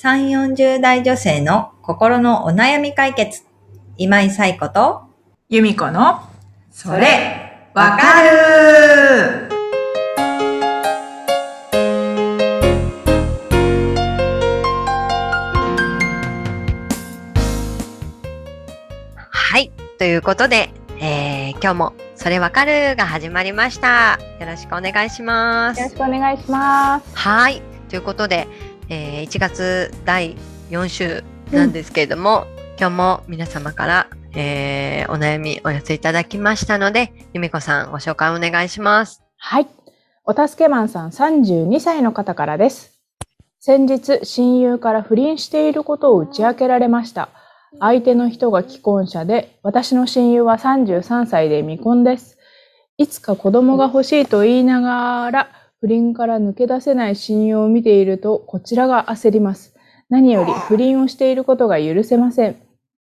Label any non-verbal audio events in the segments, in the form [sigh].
3、40代女性の心のお悩み解決。今井彩子と、由美子の、それ、わかるはい。ということで、えー、今日もそれわかるが始まりました。よろしくお願いします。よろしくお願いします。はい。ということで、えー、1月第4週なんですけれども、今日も皆様から、えー、お悩みお寄せいただきましたので、由美子さんご紹介お願いします。はい。お助けマンさん32歳の方からです。先日、親友から不倫していることを打ち明けられました。相手の人が既婚者で、私の親友は33歳で未婚です。いつか子供が欲しいと言いながら、不倫から抜け出せない親友を見ていると、こちらが焦ります。何より不倫をしていることが許せません。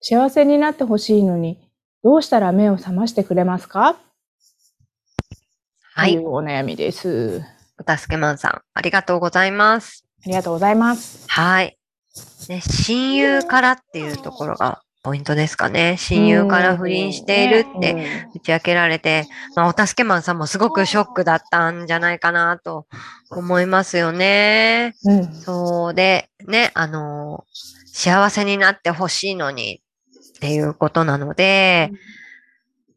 幸せになってほしいのに、どうしたら目を覚ましてくれますか？はい。というお悩みです。お助けマンさん、ありがとうございます。ありがとうございます。はい。ね、親友からっていうところがポイントですかね。親友から不倫しているって打ち明けられて、まあ、お助けマンさんもすごくショックだったんじゃないかなと思いますよね。うん。そうで、ね、あの、幸せになってほしいのにっていうことなので、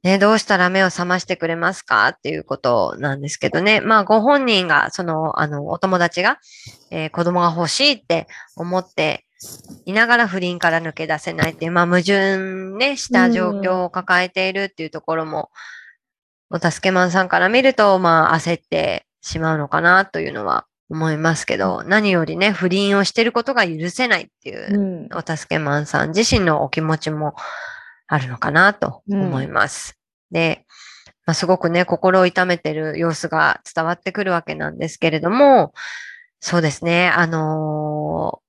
ね、どうしたら目を覚ましてくれますかっていうことなんですけどね。まあ、ご本人が、その、あの、お友達が、えー子供が欲しいって思っていながら不倫から抜け出せないっていう、まあ、矛盾ね、した状況を抱えているっていうところも、お助けマンさんから見ると、まあ、焦ってしまうのかなというのは思いますけど、何よりね、不倫をしていることが許せないっていうう、ん。お助けマンさん自身のお気持ちもあるのかなと思います。で、まあ、すごくね、心を痛めてる様子が伝わってくるわけなんですけれども、そうですね、あのー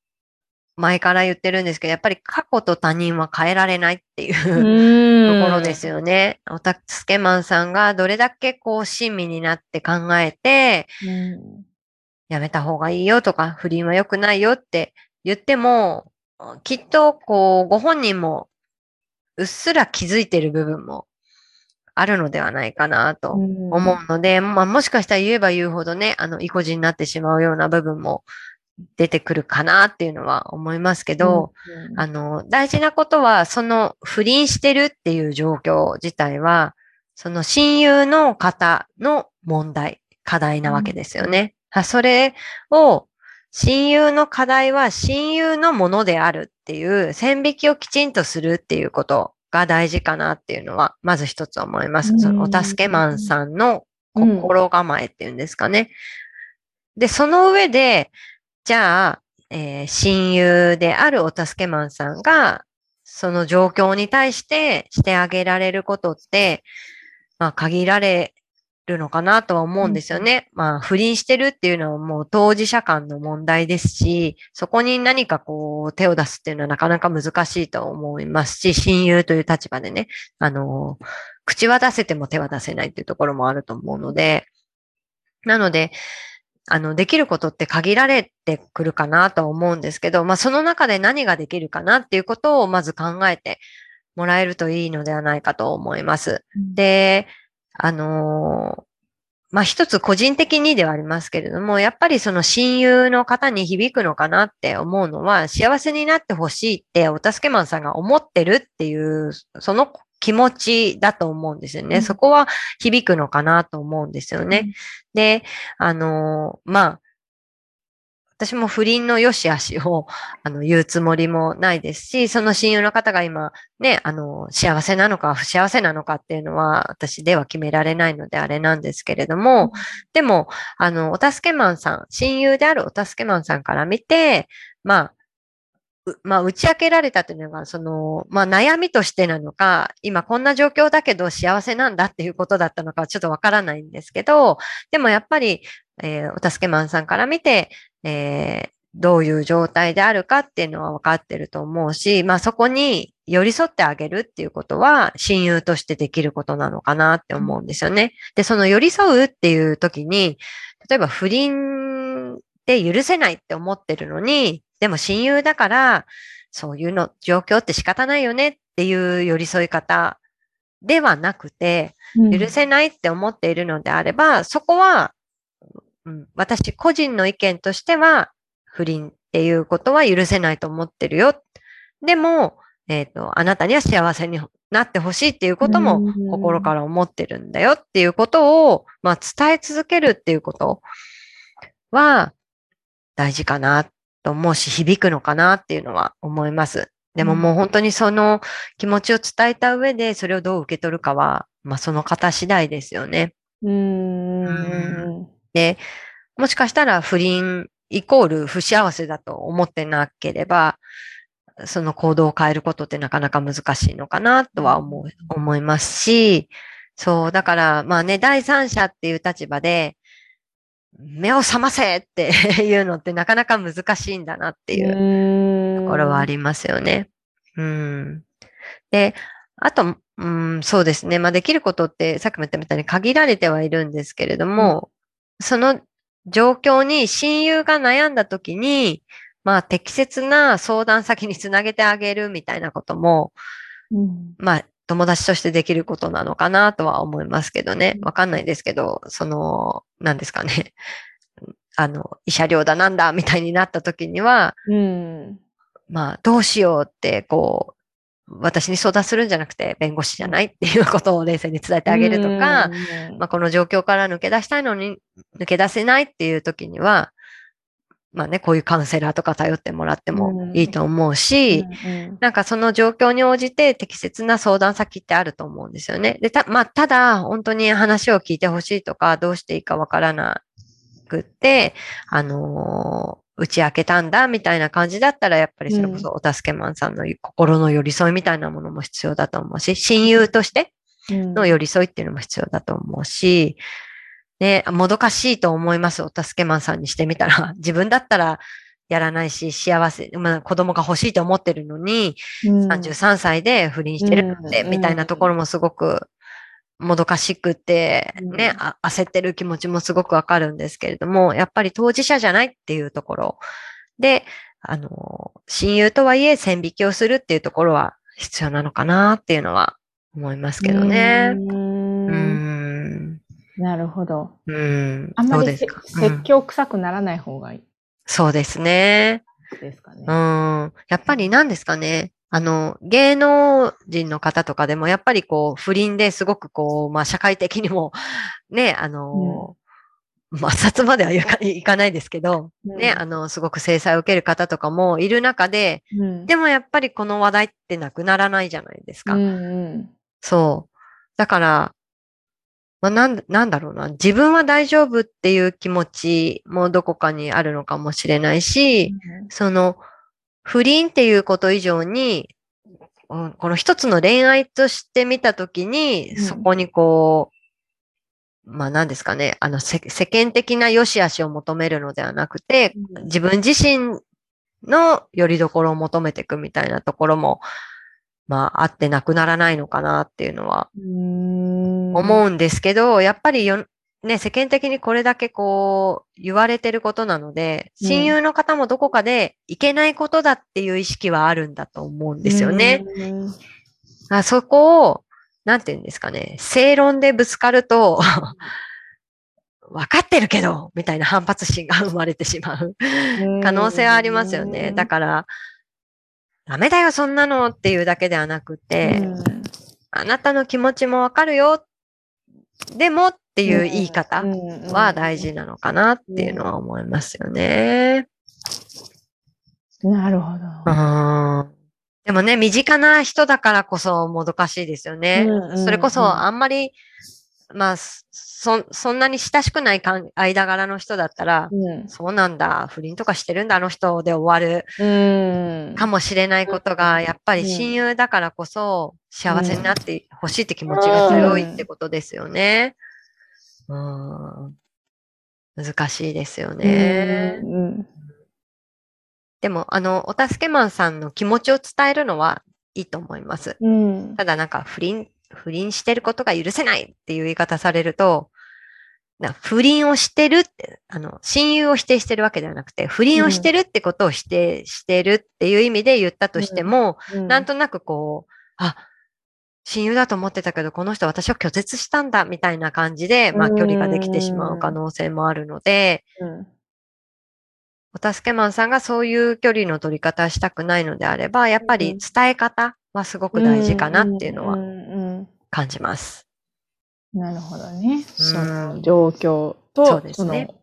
前から言ってるんですけど、やっぱり過去と他人は変えられないっていう、ところですよね。お助けマンさんがどれだけこう親身になって考えて、うん。やめた方がいいよとか、不倫は良くないよって言っても、きっとこう、ご本人もうっすら気づいてる部分もあるのではないかなとうん思うので、まあもしかしたら言えば言うほどね、あの、意固地になってしまうような部分も出てくるかなっていうのは思いますけど、うんあの、大事なことは、その不倫してるっていう状況自体は、その親友の方の問題、課題なわけですよね。はそれを、親友の課題は親友のものであるっていう線引きをきちんとするっていうことが大事かなっていうのは、まず一つ思います。そのお助けマンさんの心構えっていうんですかね。で、その上で、じゃあ、えー親友であるお助けマンさんが、その状況に対してしてあげられることって、まあ限られるのかなとは思うんですよね。まあ不倫してるっていうのはもう当事者間の問題ですし、そこに何かこう手を出すっていうのはなかなか難しいと思いますし、親友という立場でね、あの、口は出せても手は出せないっていうところもあると思うので、なので、あの、できることって限られてくるかなとは思うんですけど、まあ、その中で何ができるかなっていうことをまず考えてもらえるといいのではないかと思います。で、あのーまあ、一つ個人的にではありますけれども、やっぱりその親友の方に響くのかなって思うのは、幸せになってほしいってお助けマンさんが思ってるっていう、その気持ちだと思うんですよね。うんそこは響くのかなと思うんですよね。で、あのーまあ、私も不倫の良し悪しを、[laughs] あの、言うつもりもないですし、その親友の方が今、ね、あの、幸せなのか不幸せなのかっていうのは、私では決められないのであれなんですけれども、でも、あの、お助けマンさん、親友であるお助けマンさんから見て、まあ、うまあ、打ち明けられたというのが、その、まあ、悩みとしてなのか、今こんな状況だけど幸せなんだっていうことだったのかちょっとわからないんですけど、でもやっぱり、えーお助けマンさんから見て、えーどういう状態であるかっていうのは分かってると思うし、まあそこに寄り添ってあげるっていうことは親友としてできることなのかなって思うんですよね。で、その寄り添うっていう時に、例えば不倫で許せないって思ってるのに、でも親友だから、そういうの、状況って仕方ないよねっていう寄り添い方ではなくて、許せないって思っているのであれば、そこは、うん、私個人の意見としては、不倫っていうことは許せないと思ってるよ。でも、えっ、と、あなたには幸せになってほしいっていうこともうん。心から思ってるんだよっていうことを、まあ伝え続けるっていうことは大事かなと思うし、響くのかなっていうのは思います。でももう本当にその気持ちを伝えた上でそれをどう受け取るかは、まあその方次第ですよね。うーん。で、もしかしたら不倫イコール不幸せだと思ってなければ、その行動を変えることってなかなか難しいのかなとは思う、思いますし、そう、だからまあね、第三者っていう立場で、目を覚ませって [laughs] いうのってなかなか難しいんだなっていううところはありますよね。うん。で、あと、うん、そうですね。まあ、できることって、さっきも言ったみたいに限られてはいるんですけれども、その状況に親友が悩んだ時に、まあ、適切な相談先につなげてあげるみたいなことも、うんまあ、友達としてできることなのかなとは思いますけどね。うんわかんないですけど、その、何ですかね。[laughs] あの、慰謝料だなんだみたいになった時には、うん。まあ、どうしようって、こう、私に相談するんじゃなくて、弁護士じゃないっていうことを冷静に伝えてあげるとか、まあ、この状況から抜け出したいのに、抜け出せないっていう時には、まあね、こういうカウンセラーとか頼ってもらってもいいと思うし、なんかその状況に応じて適切な相談先ってあると思うんですよね。で、た、まあ、ただ、本当に話を聞いてほしいとか、どうしていいかわからなくって、あのー打ち明けたんだ、みたいな感じだったら、やっぱりそれこそお助けマンさんの心の寄り添いみたいなものも必要だと思うし、親友としての寄り添いっていうのも必要だと思うし、ね、もどかしいと思います。お助けマンさんにしてみたら。[laughs] 自分だったらやらないし、幸せ、まあ、子供が欲しいと思ってるのに、33歳で不倫してるって、うんみたいなところもすごくもどかしくて、うん焦ってる気持ちもすごくわかるんですけれども、やっぱり当事者じゃないっていうところで、あの、親友とはいえ線引きをするっていうところは必要なのかなっていうのは思いますけどね。う。うんん。なるほど。うん。あんまり説教臭くならない方がいいそうですね。ですかねう。ん。やっぱり何ですかね。あの、芸能人の方とかでも、やっぱりこう、不倫ですごくこう、まあ、社会的にも、[laughs] ね、あの、抹殺まではいかないですけど、ね、あの、すごく制裁を受ける方とかもいる中で、うんでもやっぱりこの話題ってなくならないじゃないですか。うんうんそう。だから、まあ、なん、なんだろうな。自分は大丈夫っていう気持ちもどこかにあるのかもしれないし、その、不倫っていうこと以上に、うんこの一つの恋愛として見たときに、うん。そこにこう、まあ何ですかね、あの世世間的な良し悪しを求めるのではなくて、うん。自分自身の拠り所を求めていくみたいなところも、まああってなくならないのかなっていうのはうん思うんですけど、やっぱりよ、ね、世間的にこれだけこう言われてることなので、うん親友の方もどこかでいけないことだっていう意識はあるんだと思うんですよね。うんあそこを、なんて言うんですかね、正論でぶつかると、[laughs] 分かってるけど、みたいな反発心が生まれてしまう可能性はありますよね。だから、ダメだよ、そんなのっていうだけではなくて、あなたの気持ちもわかるよ。でもっていう言い方は大事なのかなっていうのは思いますよね。なるほど。うんでもね、身近な人だからこそもどかしいですよね。それこそあんまり、まあ、そ、そんなに親しくない間柄の人だったら、うんそうなんだ、不倫とかしてるんだ、あの人で終わるうんかもしれないことが、やっぱりうん親友だからこそ幸せになってほしいって気持ちが強いってことですよね。うん。難しいですよね。うんでも、あの、お助けマンさんの気持ちを伝えるのはいいと思います。うんただなんか不倫、不倫してることが許せないっていう言い方されると、な不倫をしてるって、あの、親友を否定してるわけではなくて、不倫をしてるってことを否定してるっていう意味で言ったとしても、なんとなくこう、あ、親友だと思ってたけど、この人私を拒絶したんだ、みたいな感じで、まあうん。距離ができてしまう可能性もあるので、うん。お助けマンさんがそういう距離の取り方したくないのであれば、やっぱり伝え方はすごく大事かなっていうのはんうん感じます。うんなるほどね。そうんの状況と、そうですねその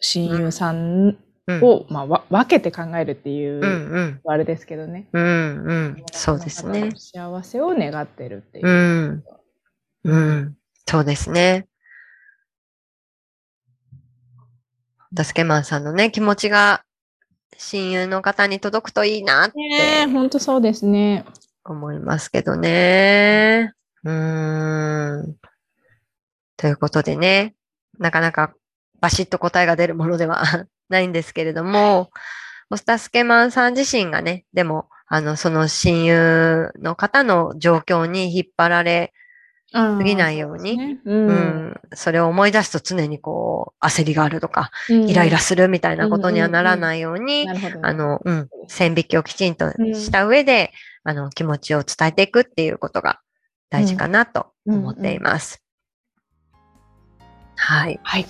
親友さんうん。を、まあ、わ分けて考えるっていう、うんうん。あれですけどね。うんうん。そうですね。幸せを願ってるっていうう。ん。うん。そうですね。助けマンさんのね、気持ちが親友の方に届くといいなっねえ、て本当そうですね。思いますけどね。うーん。ということでね、なかなかバシッと答えが出るものでは [laughs] ないんですけれども、お助けマンさん自身がね、でも、あの、その親友の方の状況に引っ張られ過過ぎないようにう。うんん、それを思い出すと常にこう、焦りがあるとか、うんイライラするみたいなことにはならないように。あの、うん、線引きをきちんとした上で、あの、気持ちを伝えていくっていうことが大事かなと思っています。はい。はい。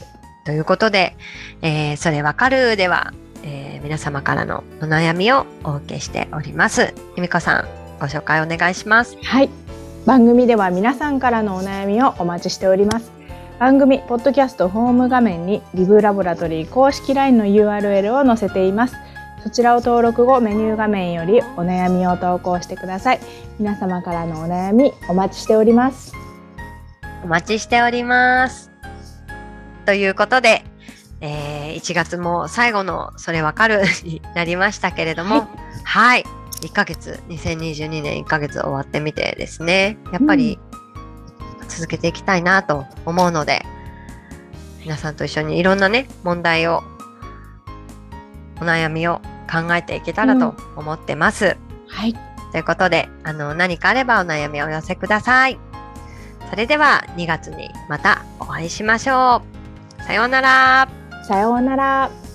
ということで、えーそれわかるでは、えー皆様からのお悩みをお受けしております。ゆみこさん、ご紹介お願いします。はい。番組では皆さんからのお悩みをお待ちしております。番組ポッドキャストホーム画面にリブラボラトリー公式 LINE の URL を載せています。そちらを登録後メニュー画面よりお悩みを投稿してください。皆様からのお悩みお待ちしております。お待ちしております。ということで、えー1月も最後のそれわかるになりましたけれども、はい。1ヶ月、2022年1ヶ月終わってみてですね、やっぱり続けていきたいなと思うので、皆さんと一緒にいろんなね、問題を、お悩みを考えていけたらと思ってます。はい。ということで、あの、何かあればお悩みをお寄せください。それでは2月にまたお会いしましょう。さようなら。さようなら。